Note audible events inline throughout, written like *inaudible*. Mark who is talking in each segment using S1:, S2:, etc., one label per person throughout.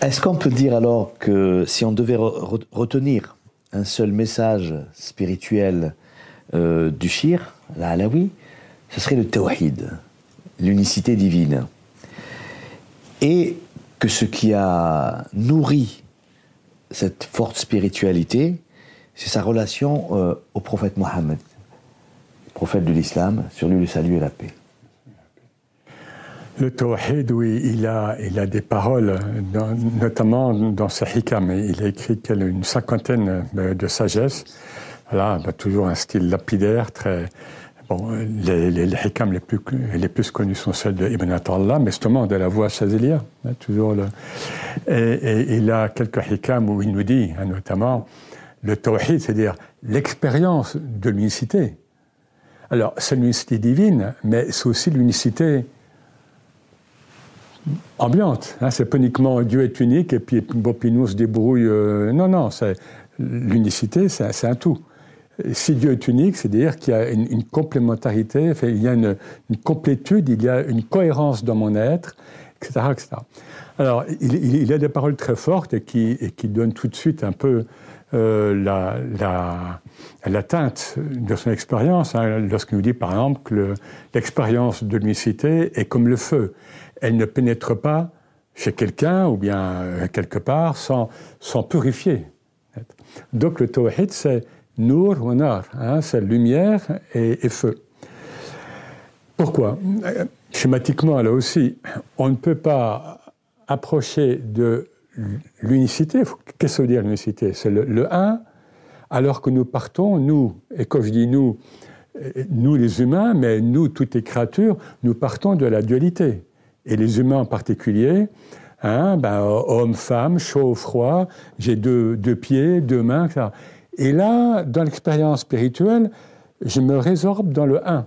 S1: Est-ce qu'on peut dire alors que si on devait retenir un seul message spirituel euh, du shir, la halawi, ce serait le tawhid, l'unicité divine. Et que ce qui a nourri cette forte spiritualité, c'est sa relation euh, au prophète Mohammed, prophète de l'islam, sur lui le salut et la paix.
S2: Le tawhid, oui, il a, des paroles, notamment dans ses hikam. Il a écrit une cinquantaine de sagesse. Voilà, bah, toujours un style lapidaire, très. Bon, les, les, les hikam les plus, connus sont celles de Ibn Atallah, mais justement de la voix chazélia. Hein, toujours et, il a quelques hikam où il nous dit, hein, notamment, le tawhid, c'est-à-dire l'expérience de l'unicité. Alors, c'est l'unicité divine, mais c'est aussi l'unicité ambiante. Hein, c'est pas uniquement Dieu est unique et puis, bon, nous se débrouille. Euh, non, non, l'unicité, c'est, un tout. Si Dieu est unique, c'est-à-dire qu'il y a une, complémentarité, il y a une, complétude, il y a une cohérence dans mon être, etc. etc. Alors, il, a des paroles très fortes et qui, donnent tout de suite un peu euh, la, teinte de son expérience, hein, lorsqu'il nous dit par exemple que l'expérience de l'unicité est comme le feu elle ne pénètre pas chez quelqu'un ou bien euh, quelque part sans, sans purifier. Donc le tawhid, c'est nour ou nar, hein, c'est lumière et, feu. Pourquoi? Schématiquement, là aussi, on ne peut pas approcher de l'unicité. Qu'est-ce que veut dire l'unicité? C'est le, le, un, alors que nous partons, nous, et quand je dis nous, nous les humains, mais nous, toutes les créatures, nous partons de la dualité et les humains en particulier, hein, ben, homme, femme, chaud, froid, j'ai deux, deux, pieds, deux mains, etc. Et là, dans l'expérience spirituelle, je me résorbe dans le un.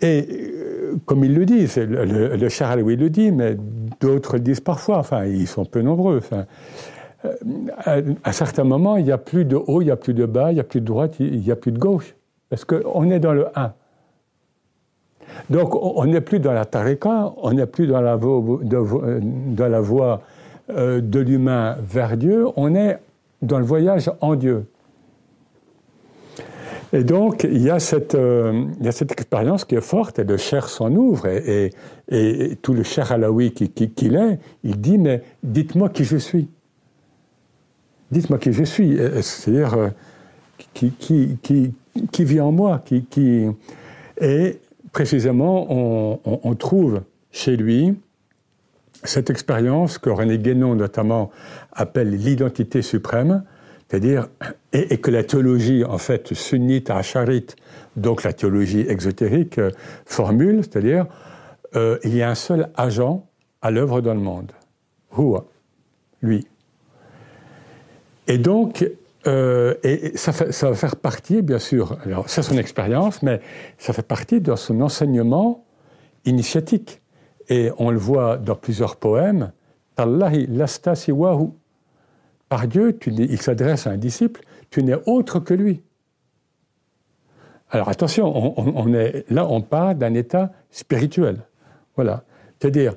S2: Et euh, comme il le dit, le, le, le Charles oui le dit, mais d'autres le disent parfois, enfin, ils sont peu nombreux. Enfin, euh, à, certains moments, il n'y a plus de haut, il n'y a plus de bas, il n'y a plus de droite, il n'y a plus de gauche. Parce qu'on est dans le un. Donc on n'est plus dans la tariqa, on n'est plus dans la voie de, la voie, euh, de l'humain vers Dieu, on est dans le voyage en Dieu. Et donc, il y a cette, euh, expérience qui est forte, et le cher s'en ouvre, et, tout le cher alaoui qu'il qui, est, il dit, mais dites-moi qui je suis. Dites-moi qui je suis. C'est-à-dire, euh, qui, qui, qui, vit en moi, qui... Et précisément, on, trouve chez lui cette expérience que René Guénon notamment appelle l'identité suprême, c'est-à-dire, et, que la théologie, en fait, sunnite à Acharite, donc la théologie exotérique, euh, formule, c'est-à-dire, euh, il y a un seul agent à l'œuvre dans le monde, Hua, lui. Et donc, euh, et ça, va faire partie, bien sûr, alors c'est son expérience, mais ça fait partie de son enseignement initiatique. Et on le voit dans plusieurs poèmes. Tallahi lasta siwahu. Par Dieu, il s'adresse à un disciple, tu n'es autre que lui. Alors attention, là on parle d'un état spirituel. Voilà. C'est-à-dire,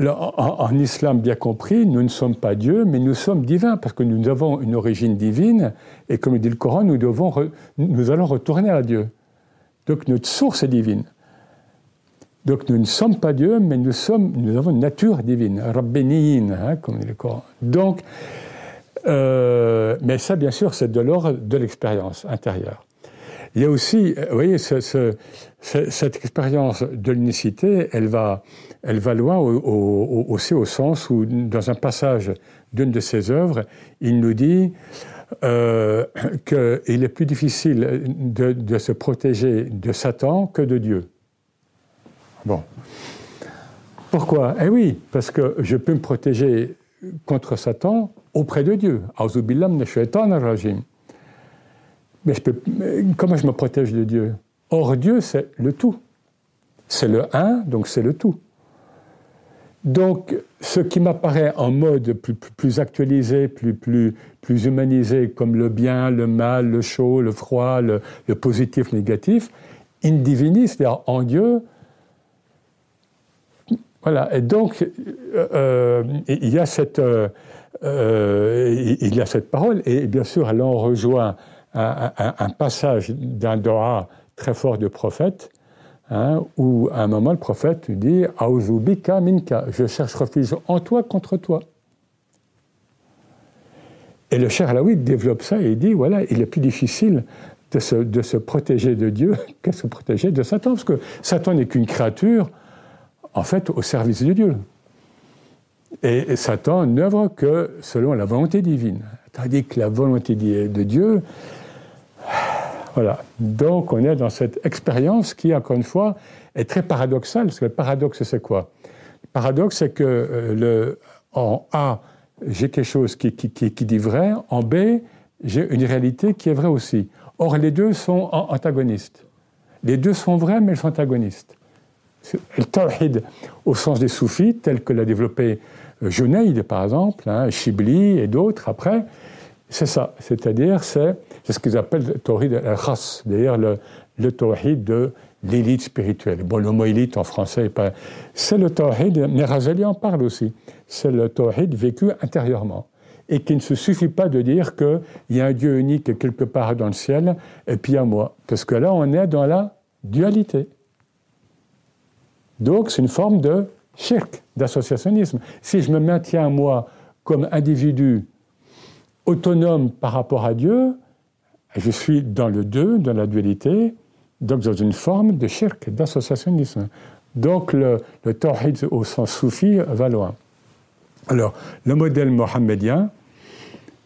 S2: en, islam bien compris, nous ne sommes pas Dieu, mais nous sommes divins, parce que nous avons une origine divine, et comme dit le Coran, nous, allons retourner à Dieu. Donc notre source est divine. Donc nous ne sommes pas Dieu, mais nous, avons une nature divine, rabbénine, hein, comme dit le Coran. Donc, euh, mais ça, bien sûr, c'est de l'ordre de l'expérience intérieure. Il y a aussi, vous voyez, cette expérience de l'unicité, elle va, elle va loin aussi au sens où, dans un passage d'une de ses œuvres, il nous dit euh, qu'il est plus difficile de, se protéger de Satan que de Dieu. Bon. Pourquoi? Eh oui, parce que je peux me protéger contre Satan auprès de Dieu. Mais comment je me protège de Dieu? Or, Dieu, c'est le tout. C'est le un, donc c'est le tout. Donc, ce qui m'apparaît en mode plus, actualisé, plus, plus, plus, humanisé, comme le bien, le mal, le chaud, le froid, le, positif, le négatif, in divinis, c'est-à-dire en Dieu, Voilà, et donc il y a cette il y a cette parole, et bien sûr, là on rejoint un, passage d'un Dora très fort de prophète, hein, où à un moment le prophète dit Auzubika minka, je cherche refuge en toi contre toi. Et le cher Alaoui développe ça et dit voilà, il est plus difficile de se, de se protéger de Dieu *laughs* de se protéger de Satan, parce que Satan n'est qu'une créature, en fait, au service de Dieu. Et Satan n'œuvre que selon la volonté divine. Tandis que la volonté de Dieu, voilà. Donc on est dans cette expérience qui, encore une fois, est très paradoxale. Parce que le paradoxe, c'est quoi? Le paradoxe, c'est que euh, en A, j'ai quelque chose qui, dit vrai, en B, j'ai une réalité qui est vraie aussi. Or, les deux sont antagonistes. Les deux sont vrais, mais ils sont antagonistes. Le tawhid, au sens des soufis, tel que l'a développé euh, Junaid, par exemple, hein, Shibli et d'autres après, c'est ça. C'est-à-dire, c'est ce qu'ils appellent le tawhid al-khas, d'ailleurs le, le de l'élite spirituelle. Bon, le mot élite en français, c'est le tawhid, mais Razali en parle aussi, c'est le tawhid vécu intérieurement. Et qu'il ne se suffit pas de dire qu'il y a un Dieu unique quelque part dans le ciel, et puis à moi. Parce que là, on est dans la dualité. Donc, c'est une forme de shirk, d'associationnisme. Si je me maintiens, moi, comme individu autonome par rapport à Dieu, je suis dans le deux, dans la dualité, donc dans une forme de shirk, d'associationnisme. Donc le, le au sens soufi va loin. Alors, le modèle mohammedien,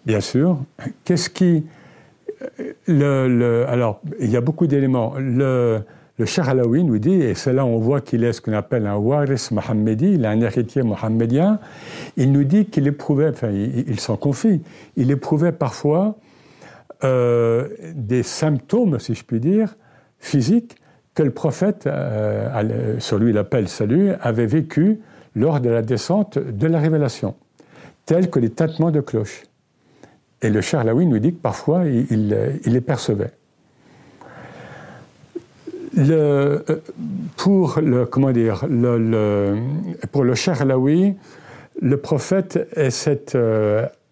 S2: bien sûr, qu'est-ce qui. Le, alors, il y a beaucoup d'éléments. Le, le Cheikh Alaoui nous dit, et c'est là on voit qu'il est ce qu'on appelle un waris mohammedi, il est un héritier mohammedien, il nous dit qu'il éprouvait, enfin il, s'en confie, il éprouvait parfois euh, des symptômes, si je puis dire, physiques que le prophète, euh, sur lui salut, avait vécu lors de la descente de la révélation, tels que les tintements de cloches. Et le Charlaoui nous dit que parfois il, les percevait. Euh, pour le comment dire le, pour le Charlaoui, le prophète est cette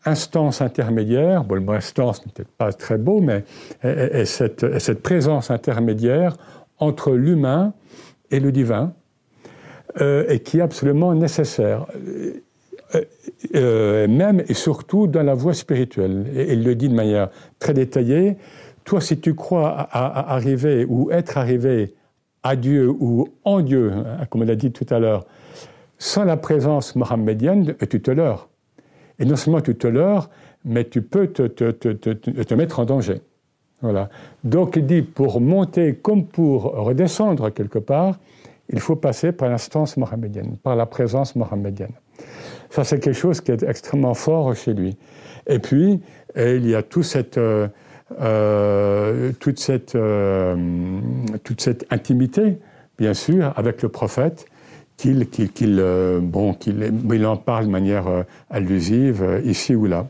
S2: instance intermédiaire, bon, le mot instance n'est peut-être pas très beau, mais est, cette, cette, présence intermédiaire entre l'humain et le divin, euh, et qui est absolument nécessaire, euh, euh, même et surtout dans la voie spirituelle. Et il le dit de manière très détaillée, toi si tu crois à, arriver ou être arrivé à Dieu ou en Dieu, hein, comme on l'a dit tout à l'heure, sans la présence mohammedienne, tu te leurres. Et non seulement tu te leurres, mais tu peux te, te, te, te, mettre en danger. Voilà. Donc il dit, pour monter comme pour redescendre quelque part, il faut passer par l'instance mohammedienne, par la présence mohammedienne. Ça, c'est quelque chose qui est extrêmement fort chez lui. Et puis, il y a tout cette, euh, euh, toute, cette, euh, toute cette intimité, bien sûr, avec le prophète, qu'il euh, bon, qu'il il en parle de manière allusive ici ou là.